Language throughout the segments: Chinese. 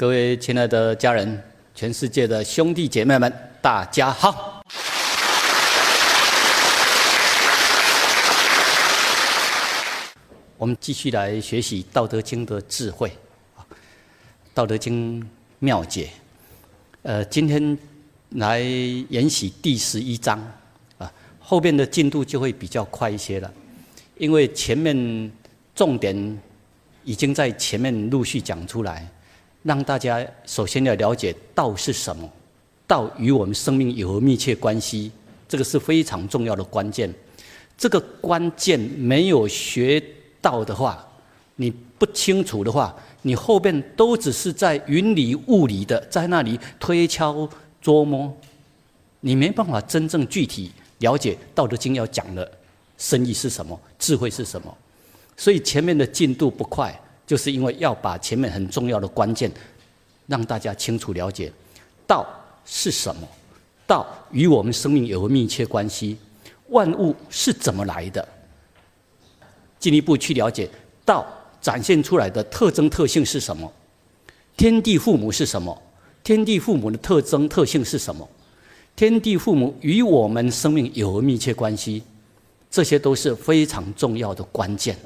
各位亲爱的家人，全世界的兄弟姐妹们，大家好！我们继续来学习《道德经》的智慧，《道德经》妙解。呃，今天来研习第十一章啊，后边的进度就会比较快一些了，因为前面重点已经在前面陆续讲出来，让大家首先要了解道是什么，道与我们生命有何密切关系，这个是非常重要的关键。这个关键没有学。到的话，你不清楚的话，你后边都只是在云里雾里的，在那里推敲琢磨，你没办法真正具体了解《道德经》要讲的深意是什么，智慧是什么。所以前面的进度不快，就是因为要把前面很重要的关键让大家清楚了解，道是什么，道与我们生命有个密切关系，万物是怎么来的。进一步去了解道展现出来的特征特性是什么？天地父母是什么？天地父母的特征特性是什么？天地父母与我们生命有何密切关系？这些都是非常重要的关键。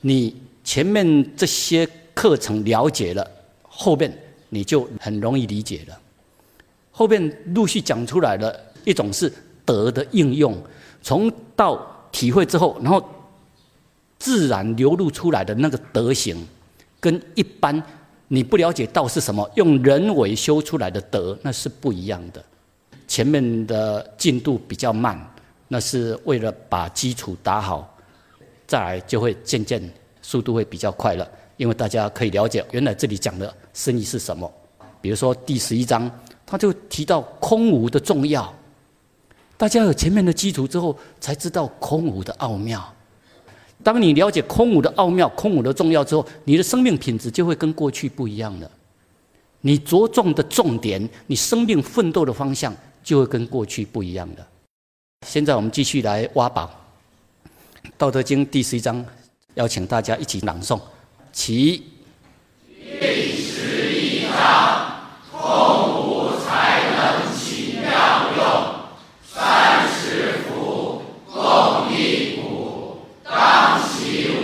你前面这些课程了解了，后边你就很容易理解了。后边陆续讲出来的一种是德的应用，从道体会之后，然后。自然流露出来的那个德行，跟一般你不了解道是什么，用人为修出来的德，那是不一样的。前面的进度比较慢，那是为了把基础打好，再来就会渐渐速度会比较快了。因为大家可以了解，原来这里讲的生意是什么。比如说第十一章，他就提到空无的重要，大家有前面的基础之后，才知道空无的奥妙。当你了解空无的奥妙、空无的重要之后，你的生命品质就会跟过去不一样了。你着重的重点，你生命奋斗的方向就会跟过去不一样的。现在我们继续来挖宝，《道德经》第十一章，邀请大家一起朗诵。其第十一章：空无才能起妙用，三十辐，共一毂，当其。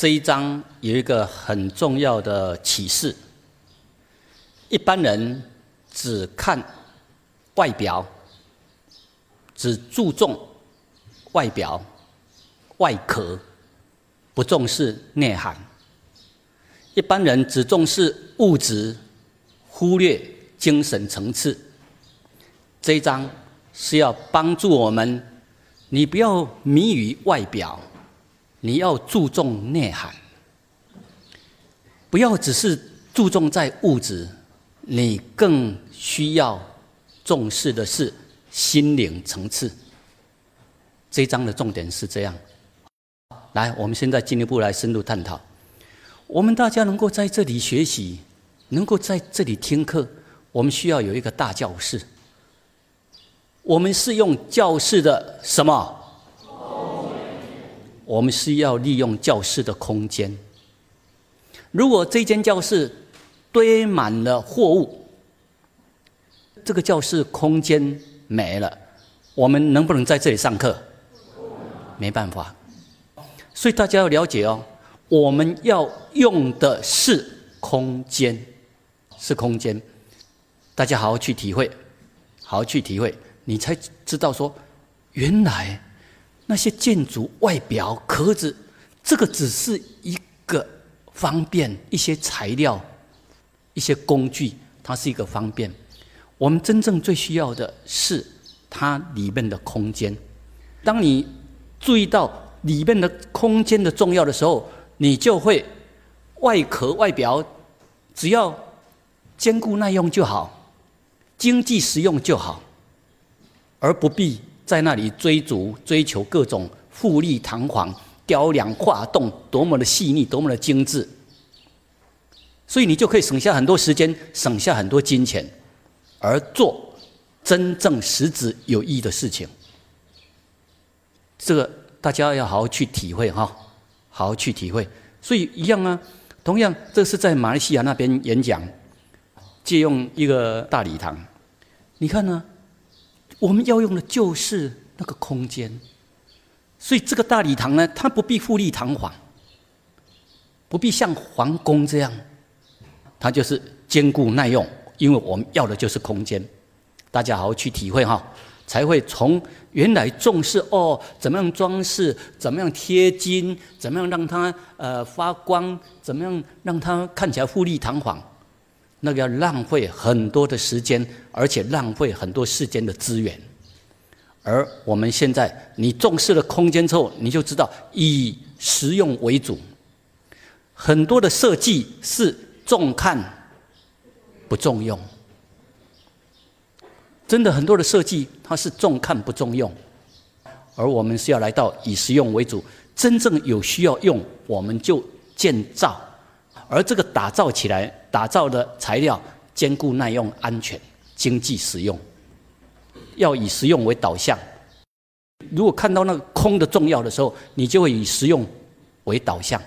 这一章有一个很重要的启示：一般人只看外表，只注重外表、外壳，不重视内涵；一般人只重视物质，忽略精神层次。这一章是要帮助我们，你不要迷于外表。你要注重内涵，不要只是注重在物质，你更需要重视的是心灵层次。这一章的重点是这样。来，我们现在进一步来深入探讨。我们大家能够在这里学习，能够在这里听课，我们需要有一个大教室。我们是用教室的什么？我们是要利用教室的空间。如果这间教室堆满了货物，这个教室空间没了，我们能不能在这里上课？没办法。所以大家要了解哦，我们要用的是空间，是空间。大家好好去体会，好好去体会，你才知道说，原来那些建筑外表壳子，这个只是一个。方便一些材料、一些工具，它是一个方便。我们真正最需要的是它里面的空间。当你注意到里面的空间的重要的时候，你就会外壳外表只要坚固耐用就好，经济实用就好，而不必在那里追逐追求各种富丽堂皇。雕梁画栋，多么的细腻，多么的精致，所以你就可以省下很多时间，省下很多金钱，而做真正实质有意义的事情。这个大家要好好去体会哈，好好去体会。所以一样啊，同样，这是在马来西亚那边演讲，借用一个大礼堂。你看呢，我们要用的就是那个空间。所以这个大礼堂呢，它不必富丽堂皇，不必像皇宫这样，它就是坚固耐用。因为我们要的就是空间，大家好好去体会哈，才会从原来重视哦，怎么样装饰，怎么样贴金，怎么样让它呃发光，怎么样让它看起来富丽堂皇，那个要浪费很多的时间，而且浪费很多世间的资源。而我们现在，你重视了空间之后，你就知道以实用为主。很多的设计是重看不重用，真的很多的设计它是重看不重用。而我们是要来到以实用为主，真正有需要用，我们就建造。而这个打造起来，打造的材料坚固耐用、安全、经济实用。要以实用为导向。如果看到那个空的重要的时候，你就会以实用为导向；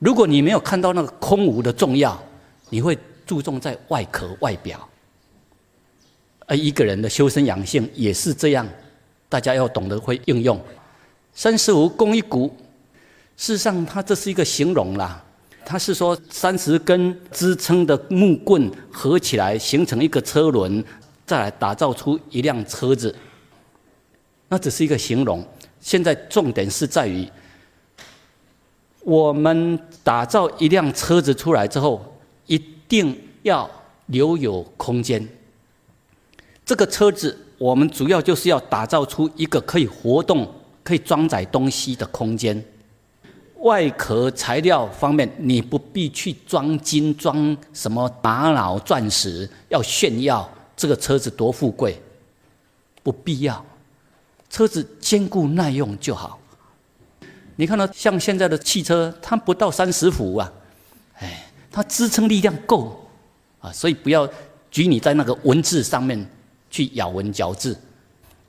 如果你没有看到那个空无的重要，你会注重在外壳外表。而一个人的修身养性也是这样，大家要懂得会应用。三十五功一毂，事实上它这是一个形容啦，他是说三十根支撑的木棍合起来形成一个车轮。再来打造出一辆车子，那只是一个形容。现在重点是在于，我们打造一辆车子出来之后，一定要留有空间。这个车子，我们主要就是要打造出一个可以活动、可以装载东西的空间。外壳材料方面，你不必去装金、装什么玛瑙、钻石，要炫耀。这个车子多富贵，不必要。车子坚固耐用就好。你看到像现在的汽车，它不到三十伏啊，哎，它支撑力量够啊，所以不要拘泥在那个文字上面去咬文嚼字，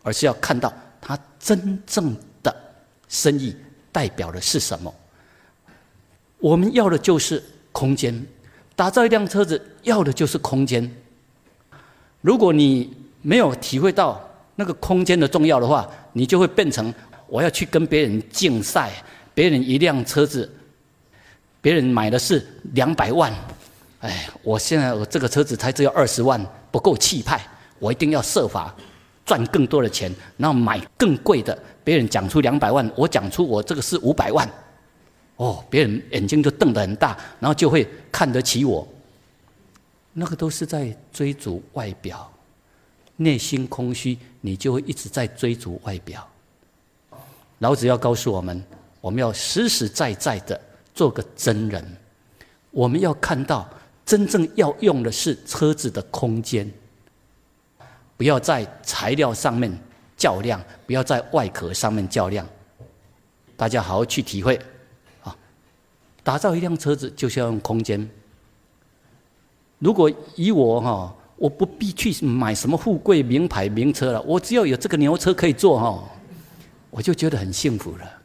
而是要看到它真正的生意代表的是什么。我们要的就是空间，打造一辆车子要的就是空间。如果你没有体会到那个空间的重要的话，你就会变成我要去跟别人竞赛。别人一辆车子，别人买的是两百万，哎，我现在我这个车子才只有二十万，不够气派，我一定要设法赚更多的钱，然后买更贵的。别人讲出两百万，我讲出我这个是五百万，哦，别人眼睛就瞪得很大，然后就会看得起我。那个都是在追逐外表，内心空虚，你就会一直在追逐外表。老子要告诉我们，我们要实实在在的做个真人。我们要看到真正要用的是车子的空间，不要在材料上面较量，不要在外壳上面较量。大家好好去体会！打造一辆车子就是要用空间。如果以我哈，我不必去买什么富贵名牌名车了，我只要有这个牛车可以坐哈，我就觉得很幸福了，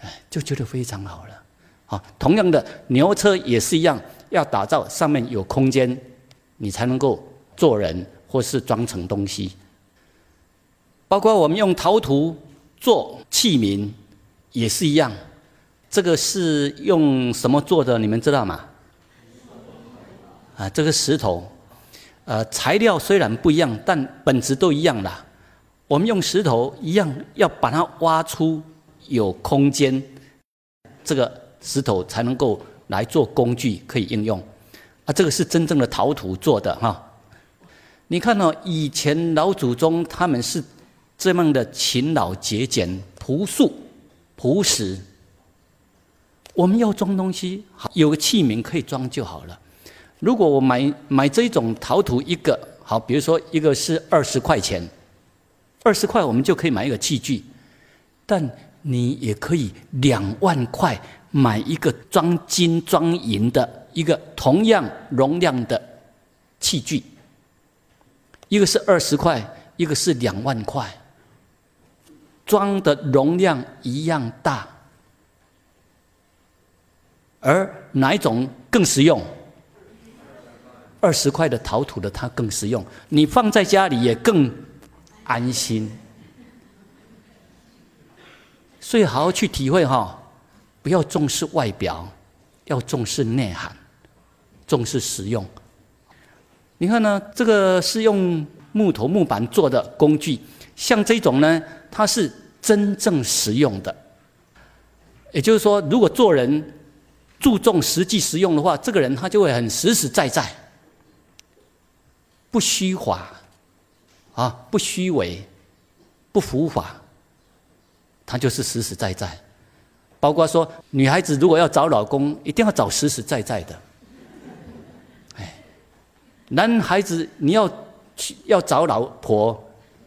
哎，就觉得非常好了。好，同样的牛车也是一样。要打造上面有空间，你才能够做人或是装成东西。包括我们用陶土做器皿，也是一样。这个是用什么做的？你们知道吗？啊，这个石头，呃，材料虽然不一样，但本质都一样啦。我们用石头一样，要把它挖出有空间，这个石头才能够。来做工具可以应用，啊，这个是真正的陶土做的哈。你看到以前老祖宗他们是这样的勤劳节俭、朴素、朴实。我们要装东西，好有个器皿可以装就好了。如果我买买这种陶土一个好，比如说一个是二十块钱，二十块我们就可以买一个器具，但你也可以两万块。买一个装金装银的一个同样容量的器具，一个是二十块，一个是两万块，装的容量一样大，而哪一种更实用？二十块的陶土的它更实用，你放在家里也更安心，所以好好去体会哈。不要重视外表，要重视内涵，重视实用。你看呢？这个是用木头木板做的工具，像这种呢，它是真正实用的。也就是说，如果做人注重实际实用的话，这个人他就会很实实在在，不虚华，啊，不虚伪，不浮华，他就是实实在在。包括说，女孩子如果要找老公，一定要找实实在在的。哎，男孩子你要去要找老婆，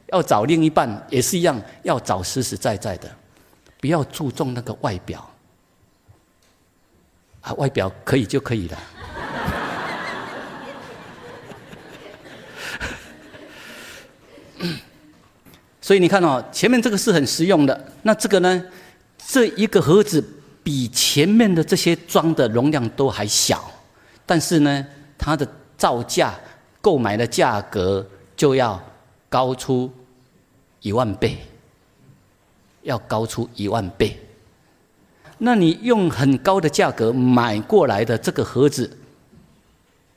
要找另一半也是一样，要找实实在在的，不要注重那个外表。啊，外表可以就可以了。所以你看哦，前面这个是很实用的，那这个呢？这一个盒子比前面的这些装的容量都还小，但是呢，它的造价、购买的价格就要高出一万倍，要高出一万倍。那你用很高的价格买过来的这个盒子，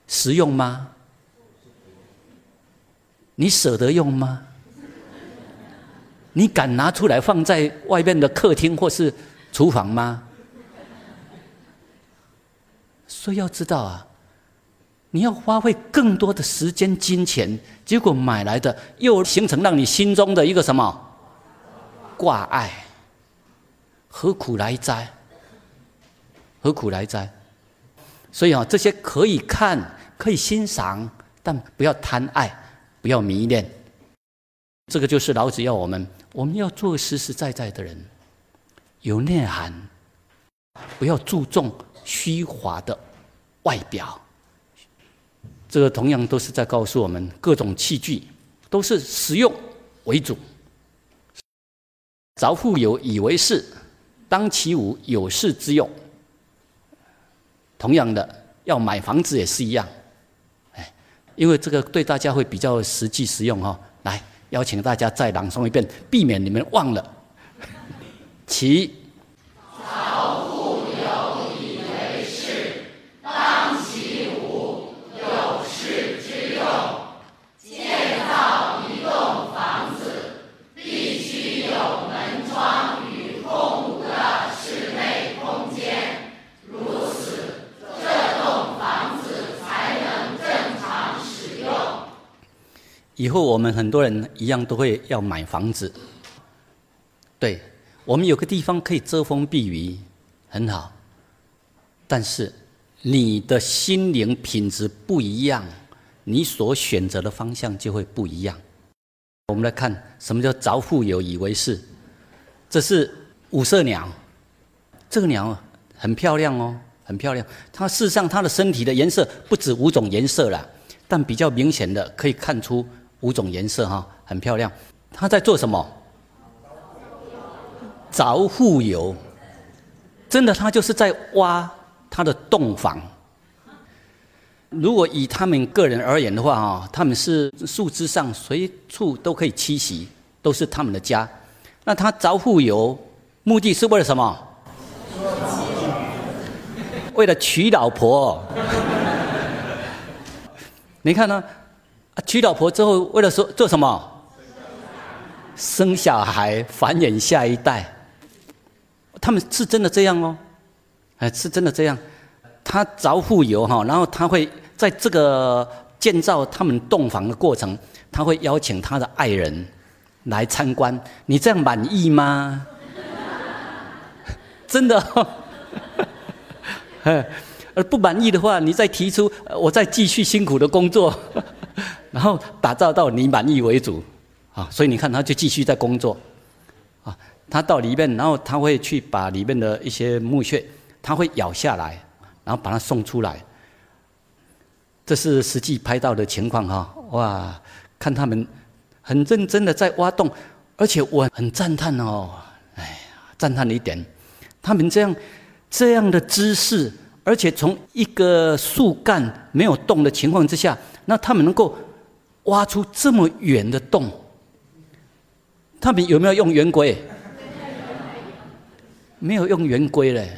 实用吗？你舍得用吗？你敢拿出来放在外面的客厅或是厨房吗？所以要知道啊，你要花费更多的时间、金钱，结果买来的又形成让你心中的一个什么挂碍，何苦来哉？何苦来哉？所以啊，这些可以看、可以欣赏，但不要贪爱，不要迷恋。这个就是老子要我们。我们要做实实在在的人，有内涵，不要注重虚华的外表。这个同样都是在告诉我们，各种器具都是实用为主。凿富有以为是，当其无有事之用。同样的，要买房子也是一样，哎，因为这个对大家会比较实际实用哈。来。邀请大家再朗诵一遍，避免你们忘了。其。以后我们很多人一样都会要买房子，对我们有个地方可以遮风避雨，很好。但是你的心灵品质不一样，你所选择的方向就会不一样。我们来看什么叫着富有以为是，这是五色鸟，这个鸟很漂亮哦，很漂亮。它事实上它的身体的颜色不止五种颜色了，但比较明显的可以看出五种颜色哈，很漂亮。他在做什么？着富有，真的，他就是在挖他的洞房。如果以他们个人而言的话，哈，他们是树枝上随处都可以栖息，都是他们的家。那他着富有，目的是为了什么？为了娶老婆。你看呢？娶老婆之后，为了说做什么？生小孩，繁衍下一代。他们是真的这样哦，哎，是真的这样。他着富有哈，然后他会。在这个建造他们洞房的过程，他会邀请他的爱人来参观。你这样满意吗？真的，而不满意的话，你再提出，我再继续辛苦的工作，然后打造到你满意为主啊。所以你看，他就继续在工作啊。他到里面，然后他会去把里面的一些木屑，他会咬下来，然后把它送出来。这是实际拍到的情况哈，哇！看他们很认真的在挖洞，而且我很赞叹哦，哎，赞叹一点，他们这样这样的姿势，而且从一个树干没有动的情况之下，那他们能够挖出这么远的洞，他们有没有用圆规？没有用圆规嘞，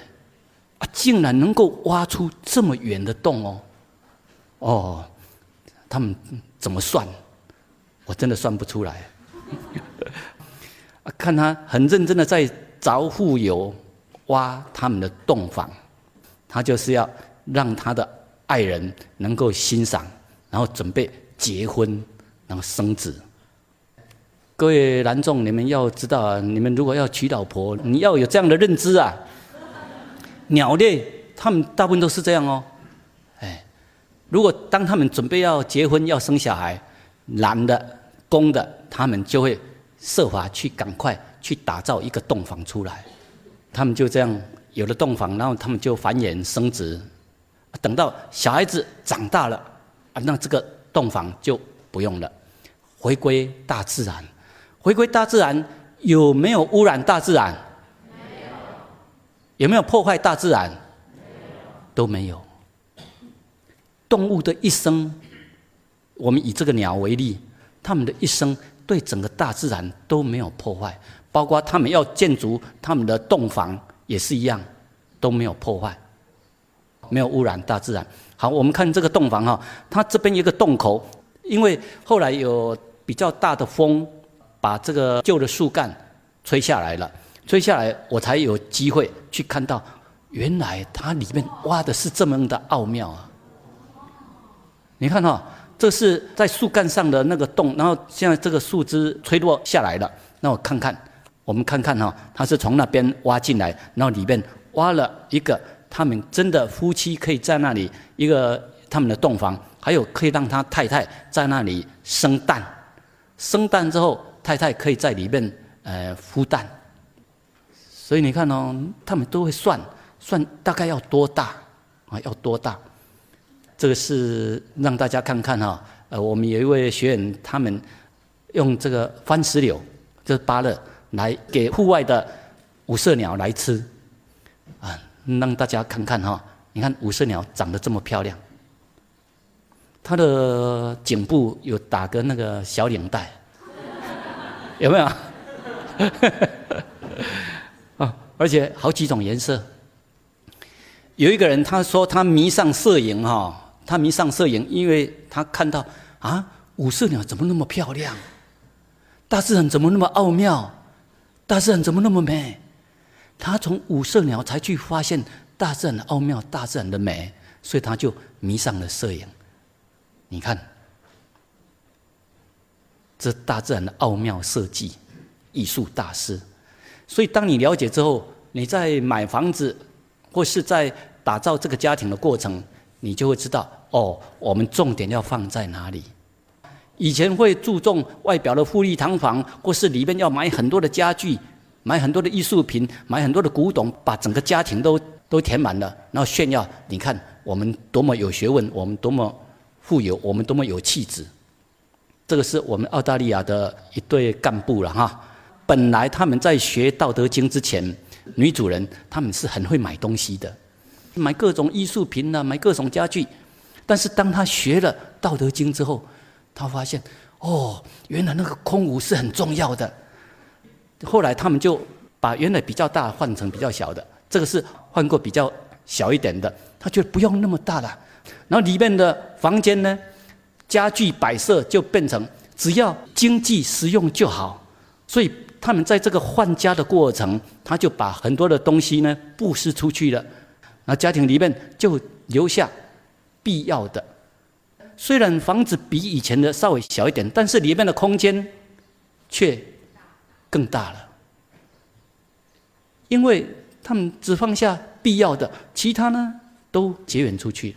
啊，竟然能够挖出这么远的洞哦！哦，他们怎么算？我真的算不出来。看他很认真的在凿富有挖他们的洞房，他就是要让他的爱人能够欣赏，然后准备结婚，然后生子。各位男众，你们要知道啊，你们如果要娶老婆，你要有这样的认知啊。鸟类他们大部分都是这样哦。哎如果当他们准备要结婚、要生小孩，男的、公的，他们就会设法去赶快去打造一个洞房出来。他们就这样有了洞房，然后他们就繁衍生殖。等到小孩子长大了，啊，那这个洞房就不用了，回归大自然。回归大自然有没有污染大自然？没有。有没有破坏大自然？都没有。动物的一生，我们以这个鸟为例，它们的一生对整个大自然都没有破坏，包括它们要建筑它们的洞房也是一样，都没有破坏，没有污染大自然。好，我们看这个洞房哈，它这边一个洞口，因为后来有比较大的风，把这个旧的树干吹下来了，吹下来我才有机会去看到，原来它里面挖的是这么的奥妙啊。你看哈，这是在树干上的那个洞，然后现在这个树枝吹落下来了。那我看看，我们看看哈，他是从那边挖进来，然后里面挖了一个他们真的夫妻可以在那里一个他们的洞房，还有可以让他太太在那里生蛋，生蛋之后太太可以在里面呃孵蛋。所以你看哦，他们都会算算大概要多大啊，要多大。这个是让大家看看哈，呃，我们有一位学员，他们用这个番石榴，这芭乐来给户外的五色鸟来吃，啊，让大家看看哈，你看五色鸟长得这么漂亮，它的颈部有打个那个小领带，有没有？啊，而且好几种颜色。有一个人他说他迷上摄影哈。他迷上摄影，因为他看到啊，五色鸟怎么那么漂亮？大自然怎么那么奥妙？大自然怎么那么美？他从五色鸟才去发现大自然的奥妙，大自然的美，所以他就迷上了摄影。你看，这大自然的奥妙设计，艺术大师。所以当你了解之后，你在买房子或是在打造这个家庭的过程，你就会知道哦，我们重点要放在哪里。以前会注重外表的富丽堂皇，或是里面要买很多的家具，买很多的艺术品，买很多的古董，把整个家庭都都填满了，然后炫耀，你看我们多么有学问，我们多么富有，我们多么有气质。这个是我们澳大利亚的一对干部了哈。本来他们在学《道德经》之前，女主人他们是很会买东西的，买各种艺术品啊，买各种家具。但是当他学了《道德经》之后，他发现，哦，原来那个空无是很重要的。后来他们就把原来比较大换成比较小的，这个是换过比较小一点的。他觉得不用那么大了，然后里面的房间呢，家具摆设就变成只要经济实用就好。所以他们在这个换家的过程，他就把很多的东西呢布施出去了，那家庭里面就留下必要的。虽然房子比以前的稍微小一点，但是里面的空间却更大了，因为他们只放下必要的，其他呢都结缘出去。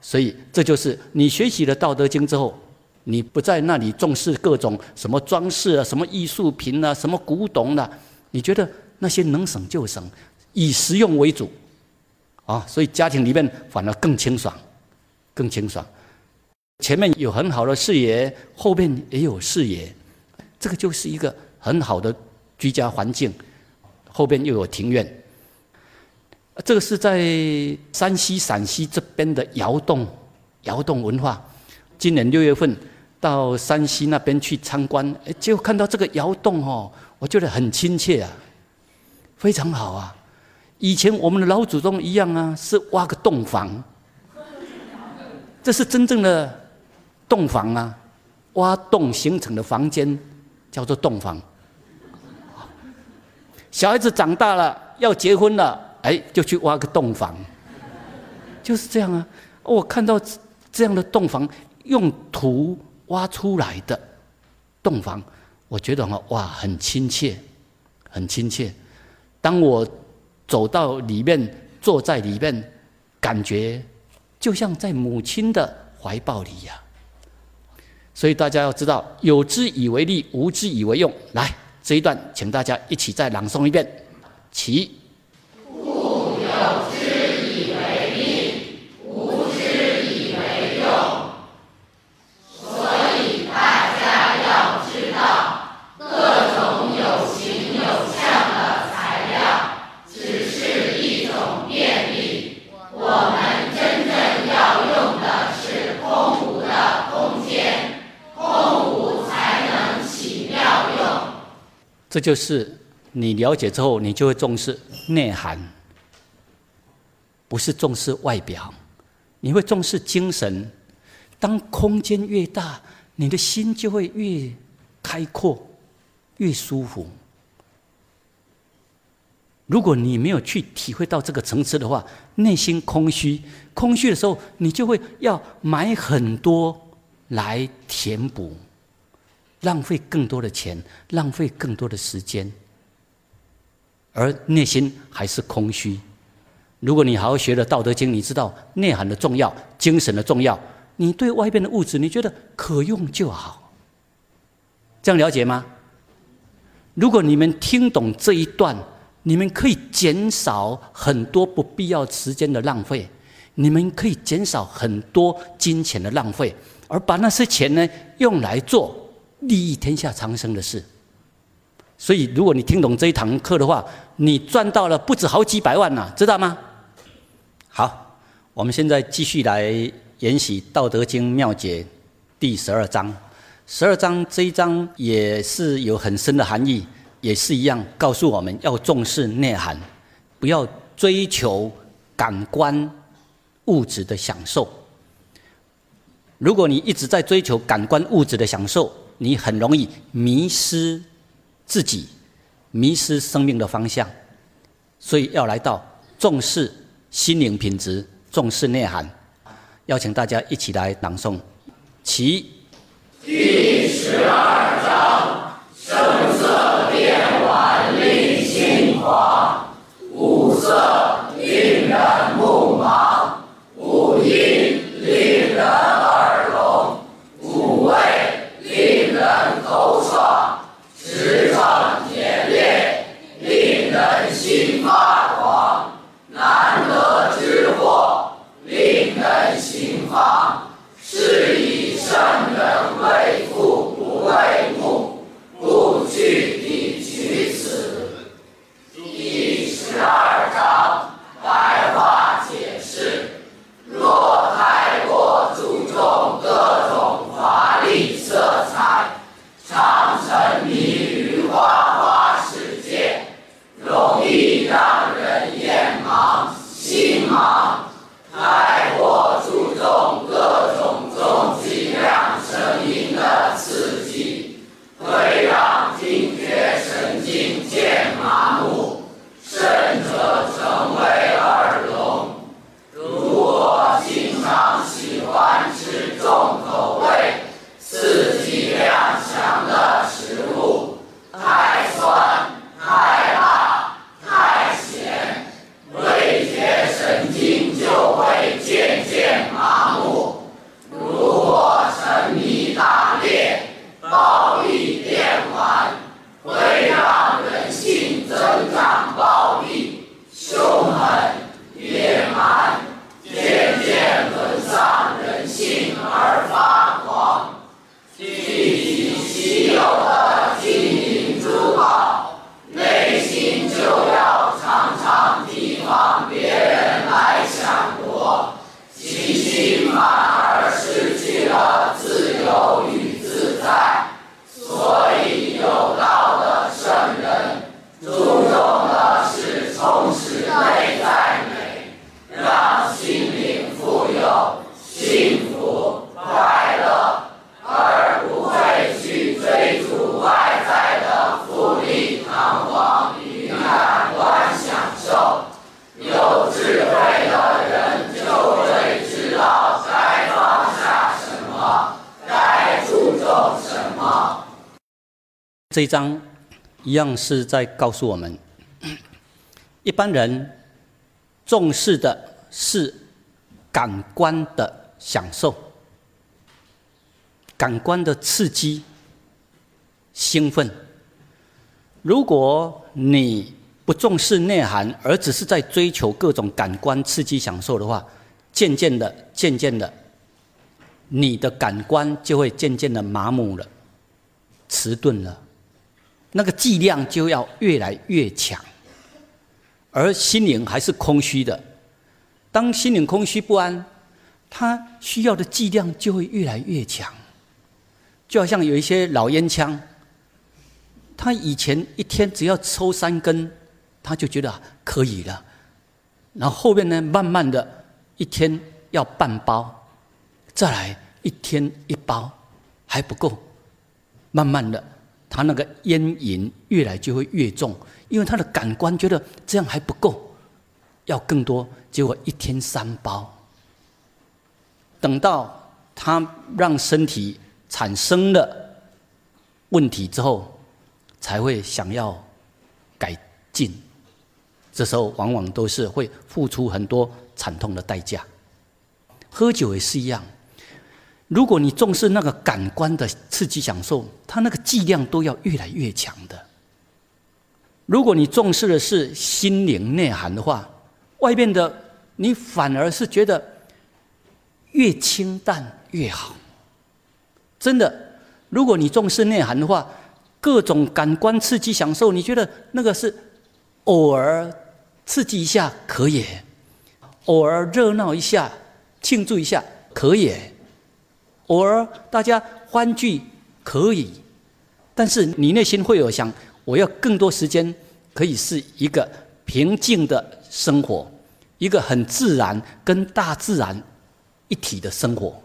所以这就是你学习了《道德经》之后，你不在那里重视各种什么装饰啊、什么艺术品啊、什么古董啊，你觉得那些能省就省，以实用为主。啊，所以家庭里面反而更清爽，更清爽。前面有很好的视野，后面也有视野，这个就是一个很好的居家环境。后边又有庭院，这个是在山西、陕西这边的窑洞，窑洞文化。今年六月份到山西那边去参观，哎，结果看到这个窑洞哦，我觉得很亲切啊，非常好啊。以前我们的老祖宗一样啊，是挖个洞房，这是真正的。洞房啊，挖洞形成的房间叫做洞房。小孩子长大了要结婚了，哎，就去挖个洞房，就是这样啊。我看到这样的洞房，用土挖出来的洞房，我觉得哈哇，很亲切，很亲切。当我走到里面，坐在里面，感觉就像在母亲的怀抱里一样。所以大家要知道，有之以为利，无之以为用。来，这一段，请大家一起再朗诵一遍。起。这就是你了解之后，你就会重视内涵，不是重视外表，你会重视精神。当空间越大，你的心就会越开阔，越舒服。如果你没有去体会到这个层次的话，内心空虚，空虚的时候，你就会要买很多来填补。浪费更多的钱，浪费更多的时间，而内心还是空虚。如果你好好学了《道德经》，你知道内涵的重要，精神的重要。你对外边的物质，你觉得可用就好。这样了解吗？如果你们听懂这一段，你们可以减少很多不必要时间的浪费，你们可以减少很多金钱的浪费，而把那些钱呢用来做。利益天下长生的事，所以如果你听懂这一堂课的话，你赚到了不止好几百万呐，知道吗？好，我们现在继续来研习《道德经》妙解第十二章。十二章这一章也是有很深的含义，也是一样告诉我们要重视内涵，不要追求感官物质的享受。如果你一直在追求感官物质的享受，你很容易迷失自己，迷失生命的方向，所以要来到重视心灵品质，重视内涵。邀请大家一起来朗诵，其第十二章：声色变晚令心狂，五色令。人目盲，五音令人耳聋，五味令人口爽，十创铁裂令人心发狂，难得之货令人心妨，是以圣人为父不为目，故去彼取此。第十二章白话解释：若太过注重各种华丽色彩，常沉迷于花花世界，容易让人眼盲心盲。一章一样是在告诉我们，一般人重视的是感官的享受、感官的刺激、兴奋。如果你不重视内涵，而只是在追求各种感官刺激享受的话，渐渐的、渐渐的，你的感官就会渐渐的麻木了、迟钝了。那个剂量就要越来越强，而心灵还是空虚的。当心灵空虚不安，他需要的剂量就会越来越强。就好像有一些老烟枪，他以前一天只要抽三根，他就觉得可以了。然后后面呢，慢慢的一天要半包，再来一天一包还不够，慢慢的。他那个烟瘾越来就会越重，因为他的感官觉得这样还不够，要更多，结果一天三包。等到他让身体产生了问题之后，才会想要改进。这时候往往都是会付出很多惨痛的代价。喝酒也是一样。如果你重视那个感官的刺激享受，它那个剂量都要越来越强的。如果你重视的是心灵内涵的话，外面的你反而是觉得越清淡越好。真的，如果你重视内涵的话，各种感官刺激享受，你觉得那个是偶尔刺激一下可以，偶尔热闹一下庆祝一下可以。偶尔大家欢聚可以，但是你内心会有想，我要更多时间可以是一个平静的生活，一个很自然跟大自然一体的生活。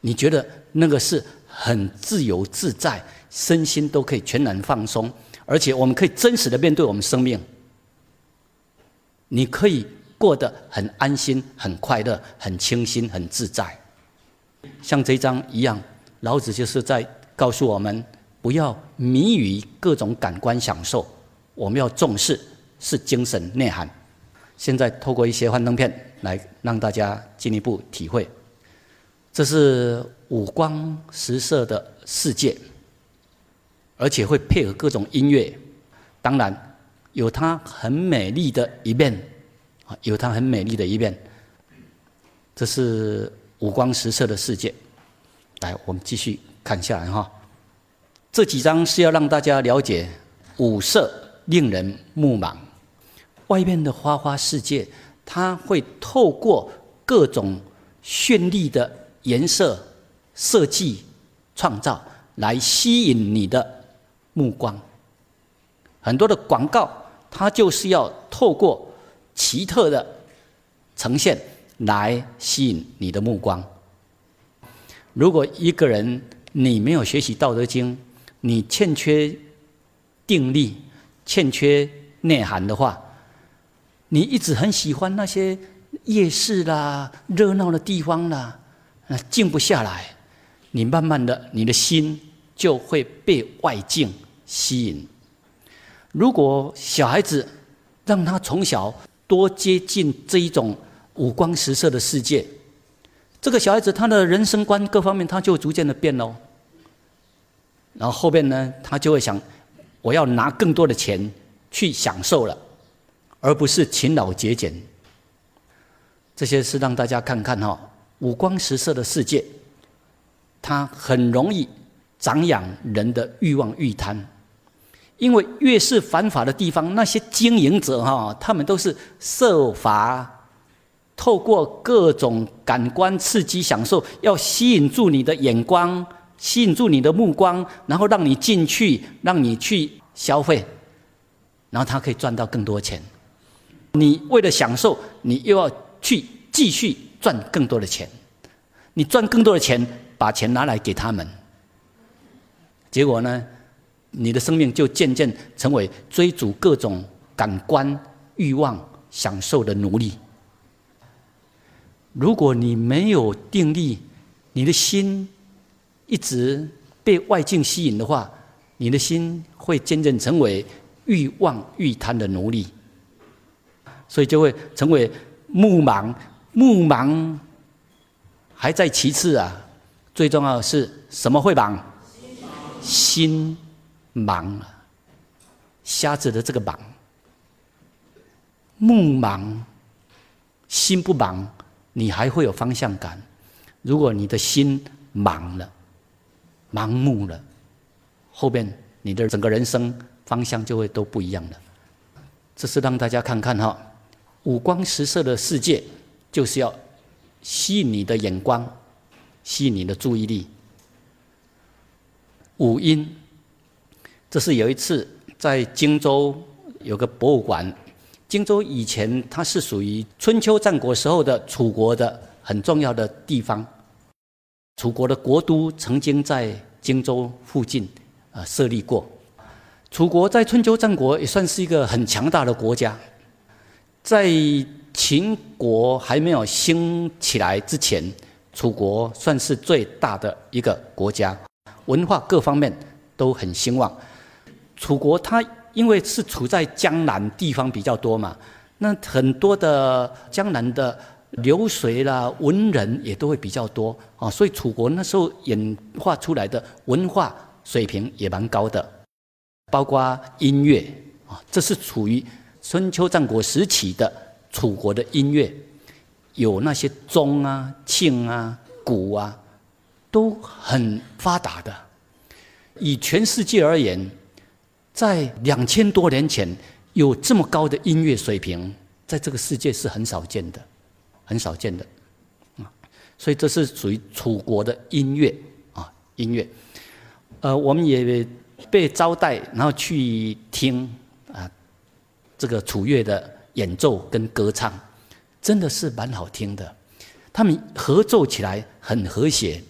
你觉得那个是很自由自在，身心都可以全然放松，而且我们可以真实的面对我们生命。你可以过得很安心、很快乐、很清新、很自在。像这章一样，老子就是在告诉我们，不要迷于各种感官享受，我们要重视是精神内涵。现在透过一些幻灯片来让大家进一步体会，这是五光十色的世界，而且会配合各种音乐，当然有它很美丽的一面，啊，有它很美丽的一面。这是五光十色的世界。来，我们继续看下来哈。这几张是要让大家了解五色令人目盲，外面的花花世界，它会透过各种绚丽的颜色设计创造来吸引你的目光。很多的广告，它就是要透过奇特的呈现来吸引你的目光。如果一个人你没有学习《道德经》，你欠缺定力，欠缺内涵的话，你一直很喜欢那些夜市啦、热闹的地方啦，那静不下来。你慢慢的，你的心就会被外境吸引。如果小孩子让他从小多接近这一种五光十色的世界，这个小孩子他的人生观各方面他就逐渐的变喽。然后后边呢，他就会想，我要拿更多的钱去享受了，而不是勤劳节俭。这些是让大家看看哈，五光十色的世界，它很容易长养人的欲望欲贪，因为越是繁华的地方，那些经营者哈，他们都是设法透过各种感官刺激享受，要吸引住你的眼光。吸引住你的目光，然后让你进去，让你去消费，然后他可以赚到更多钱。你为了享受，你又要去继续赚更多的钱。你赚更多的钱，把钱拿来给他们，结果呢，你的生命就渐渐成为追逐各种感官欲望、享受的奴隶。如果你没有定力，你的心。一直被外境吸引的话，你的心会渐渐成为欲望欲贪的奴隶，所以就会成为目盲。目盲还在其次啊，最重要的是什么会盲？心盲啊，瞎子的这个盲。目盲，心不盲，你还会有方向感。如果你的心盲了。盲目了，后边你的整个人生方向就会都不一样了。这是让大家看看哈，五光十色的世界就是要吸引你的眼光，吸引你的注意力。五音，这是有一次在荆州有个博物馆，荆州以前它是属于春秋战国时候的楚国的很重要的地方。楚国的国都曾经在荆州附近啊设立过。楚国在春秋战国也算是一个很强大的国家，在秦国还没有兴起来之前，楚国算是最大的一个国家，文化各方面都很兴旺。楚国它因为是处在江南地方比较多嘛，那很多的江南的。流水啦，文人也都会比较多啊，所以楚国那时候演化出来的文化水平也蛮高的，包括音乐啊，这是处于春秋战国时期的楚国的音乐，有那些钟啊、磬啊、鼓啊，都很发达的。以全世界而言，在两千多年前有这么高的音乐水平，在这个世界是很少见的。很少见的，啊，所以这是属于楚国的音乐啊，音乐。呃，我们也被招待，然后去听啊，这个楚乐的演奏跟歌唱，真的是蛮好听的。他们合奏起来很和谐，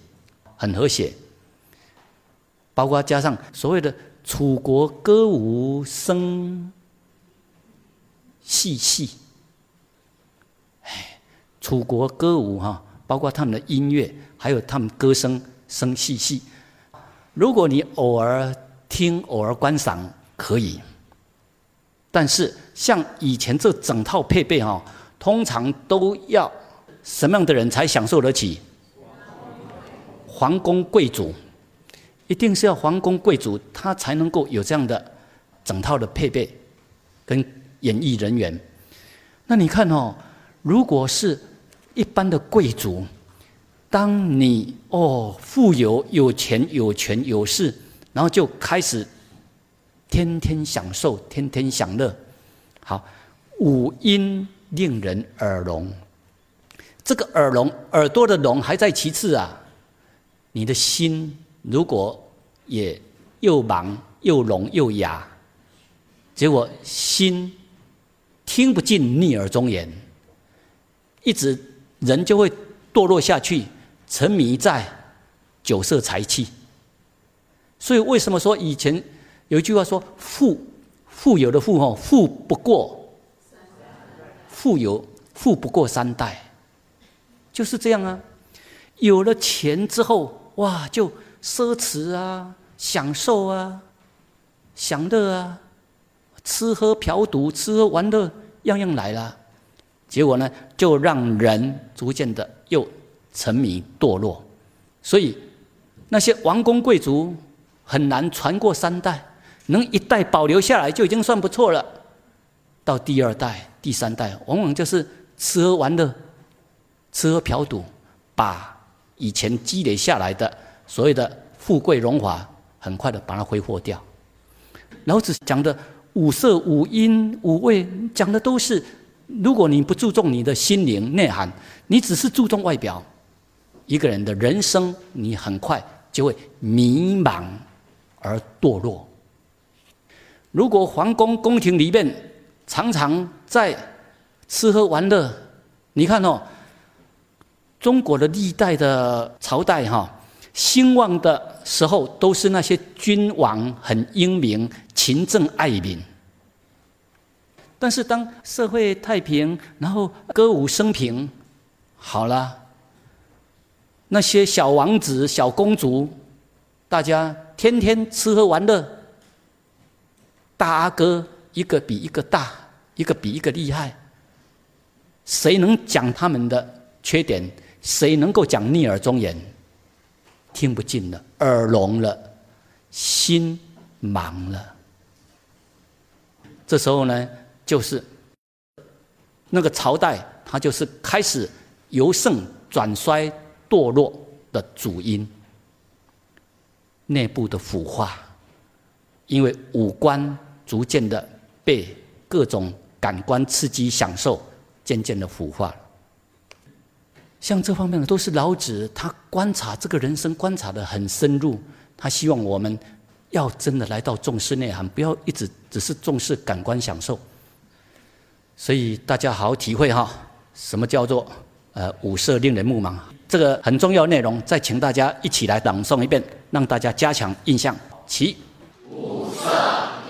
很和谐。包括加上所谓的楚国歌舞声细细。楚国歌舞哈，包括他们的音乐，还有他们歌声声细细。如果你偶尔听、偶尔观赏可以，但是像以前这整套配备哈，通常都要什么样的人才享受得起？皇宫贵族，一定是要皇宫贵族，他才能够有这样的整套的配备跟演艺人员。那你看哦，如果是一般的贵族，当你哦富有、有钱、有权、有势，然后就开始天天享受、天天享乐。好，五音令人耳聋，这个耳聋、耳朵的聋还在其次啊。你的心如果也又盲又聋又哑，结果心听不进逆耳忠言，一直人就会堕落下去，沉迷在酒色财气。所以为什么说以前有一句话说“富富有的富哦，富不过富有富不过三代”，就是这样啊。有了钱之后。哇，就奢侈啊，享受啊，享乐啊，吃喝嫖赌，吃喝玩乐，样样来了。结果呢，就让人逐渐的又沉迷堕落。所以那些王公贵族很难传过三代，能一代保留下来就已经算不错了。到第二代、第三代，往往就是吃喝玩乐，吃喝嫖赌，把。以前积累下来的所谓的富贵荣华，很快的把它挥霍掉。老子讲的五色、五音、五味，讲的都是，如果你不注重你的心灵内涵，你只是注重外表，一个人的人生，你很快就会迷茫而堕落。如果皇宫宫廷里面常常在吃喝玩乐，你看哦。中国的历代的朝代哈兴旺的时候，都是那些君王很英明、勤政爱民。但是当社会太平，然后歌舞升平，好了，那些小王子、小公主，大家天天吃喝玩乐，大阿哥一个比一个大，一个比一个厉害，谁能讲他们的缺点？谁能够讲逆耳忠言？听不进了，耳聋了，心盲了。这时候呢，就是那个朝代，它就是开始由盛转衰、堕落的主因。内部的腐化，因为五官逐渐的被各种感官刺激、享受，渐渐的腐化。像这方面的都是老子，他观察这个人生观察的很深入。他希望我们要真的来到重视内涵，不要一直只是重视感官享受。所以大家好好体会哈，什么叫做呃五色令人目盲？这个很重要内容，再请大家一起来朗诵一遍，让大家加强印象。起。五色。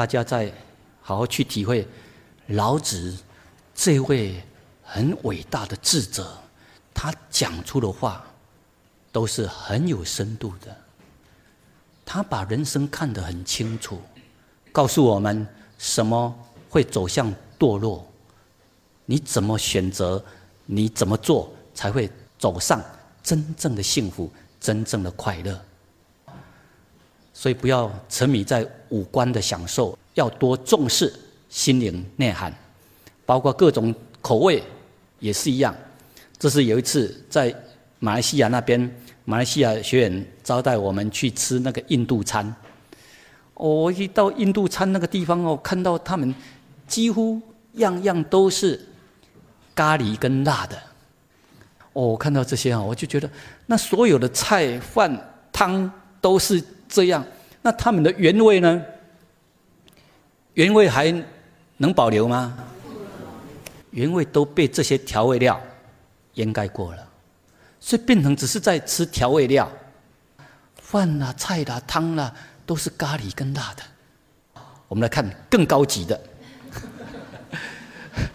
大家再好好去体会老子这位很伟大的智者，他讲出的话都是很有深度的。他把人生看得很清楚，告诉我们什么会走向堕落，你怎么选择，你怎么做才会走上真正的幸福、真正的快乐。所以不要沉迷在五官的享受，要多重视心灵内涵，包括各种口味也是一样。这是有一次在马来西亚那边，马来西亚学员招待我们去吃那个印度餐。我一到印度餐那个地方哦，看到他们几乎样样都是咖喱跟辣的。哦，看到这些啊，我就觉得那所有的菜饭汤都是。这样，那他们的原味呢？原味还能保留吗？原味都被这些调味料掩盖过了，所以变成只是在吃调味料，饭啦、菜啦、汤啦，都是咖喱跟辣的。我们来看更高级的，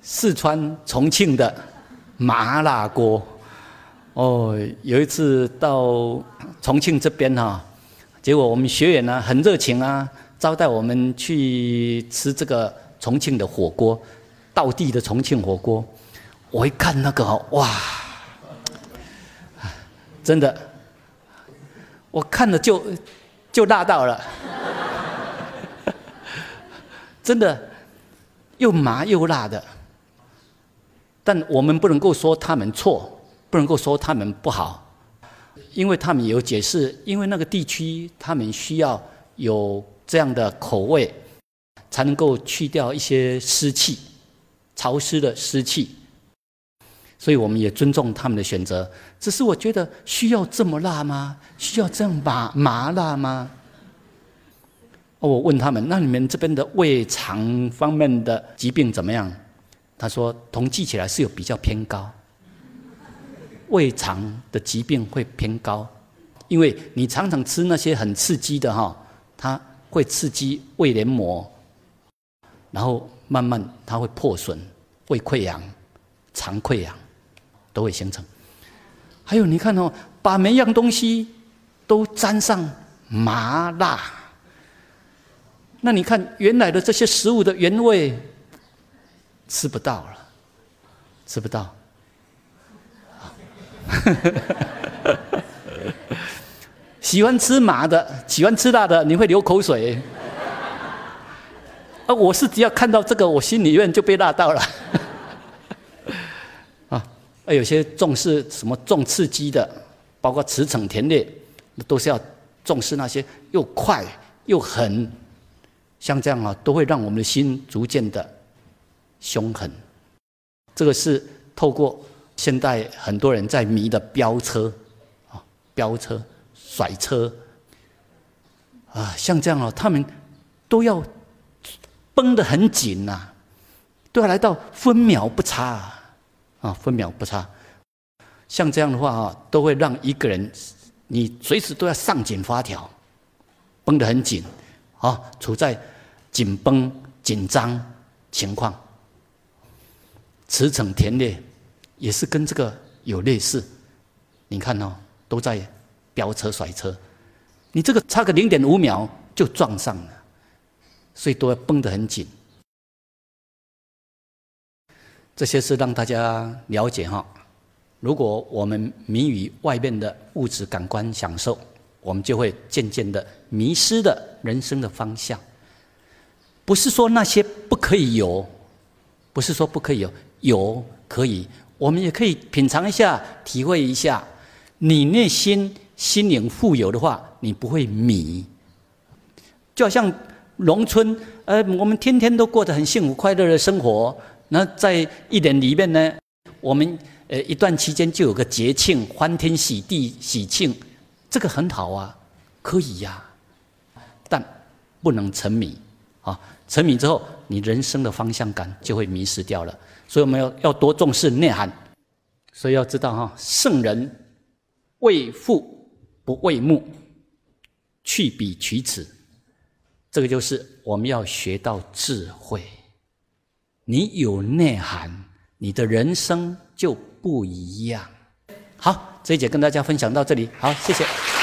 四川重庆的麻辣锅。哦，有一次到重庆这边哈，结果我们学员呢很热情啊，招待我们去吃这个重庆的火锅，道地的重庆火锅。我一看那个哇，真的，我看了就就辣到了，真的又麻又辣的。但我们不能够说他们错。不能够说他们不好，因为他们有解释，因为那个地区他们需要有这样的口味，才能够去掉一些湿气、潮湿的湿气，所以我们也尊重他们的选择。只是我觉得需要这么辣吗？需要这样麻麻辣吗？我问他们，那你们这边的胃肠方面的疾病怎么样？他说统计起来是有比较偏高。胃肠的疾病会偏高，因为你常常吃那些很刺激的哈，它会刺激胃黏膜，然后慢慢它会破损，胃溃疡、肠溃疡都会形成。还有你看哦，把每样东西都沾上麻辣，那你看原来的这些食物的原味吃不到了，吃不到。喜欢吃麻的，喜欢吃辣的，你会流口水。啊，我是只要看到这个，我心里面就被辣到了。啊，有些重视什么重刺激的，包括驰骋甜猎，都是要重视那些又快又狠，像这样啊，都会让我们的心逐渐的凶狠。这个是透过。现在很多人在迷的飙车，啊，飙车、甩车，啊，像这样哦，他们都要绷得很紧呐，都要来到分秒不差，啊，分秒不差。像这样的话啊，都会让一个人，你随时都要上紧发条，绷得很紧，啊，处在紧绷、紧张情况，驰骋田猎。也是跟这个有类似，你看哦，都在飙车甩车，你这个差个零点五秒就撞上了，所以都要绷得很紧。这些是让大家了解哈，如果我们迷于外面的物质感官享受，我们就会渐渐的迷失的人生的方向。不是说那些不可以有，不是说不可以有，有可以。我们也可以品尝一下，体会一下。你内心心灵富有的话，你不会迷。就好像农村，呃，我们天天都过得很幸福快乐的生活。那在一年里面呢，我们呃一段期间就有个节庆，欢天喜地喜庆，这个很好啊，可以呀。但不能沉迷啊！沉迷之后，你人生的方向感就会迷失掉了。所以我们要要多重视内涵，所以要知道哈，圣人为父不为目，去彼取此，这个就是我们要学到智慧。你有内涵，你的人生就不一样。好，这一节跟大家分享到这里，好，谢谢。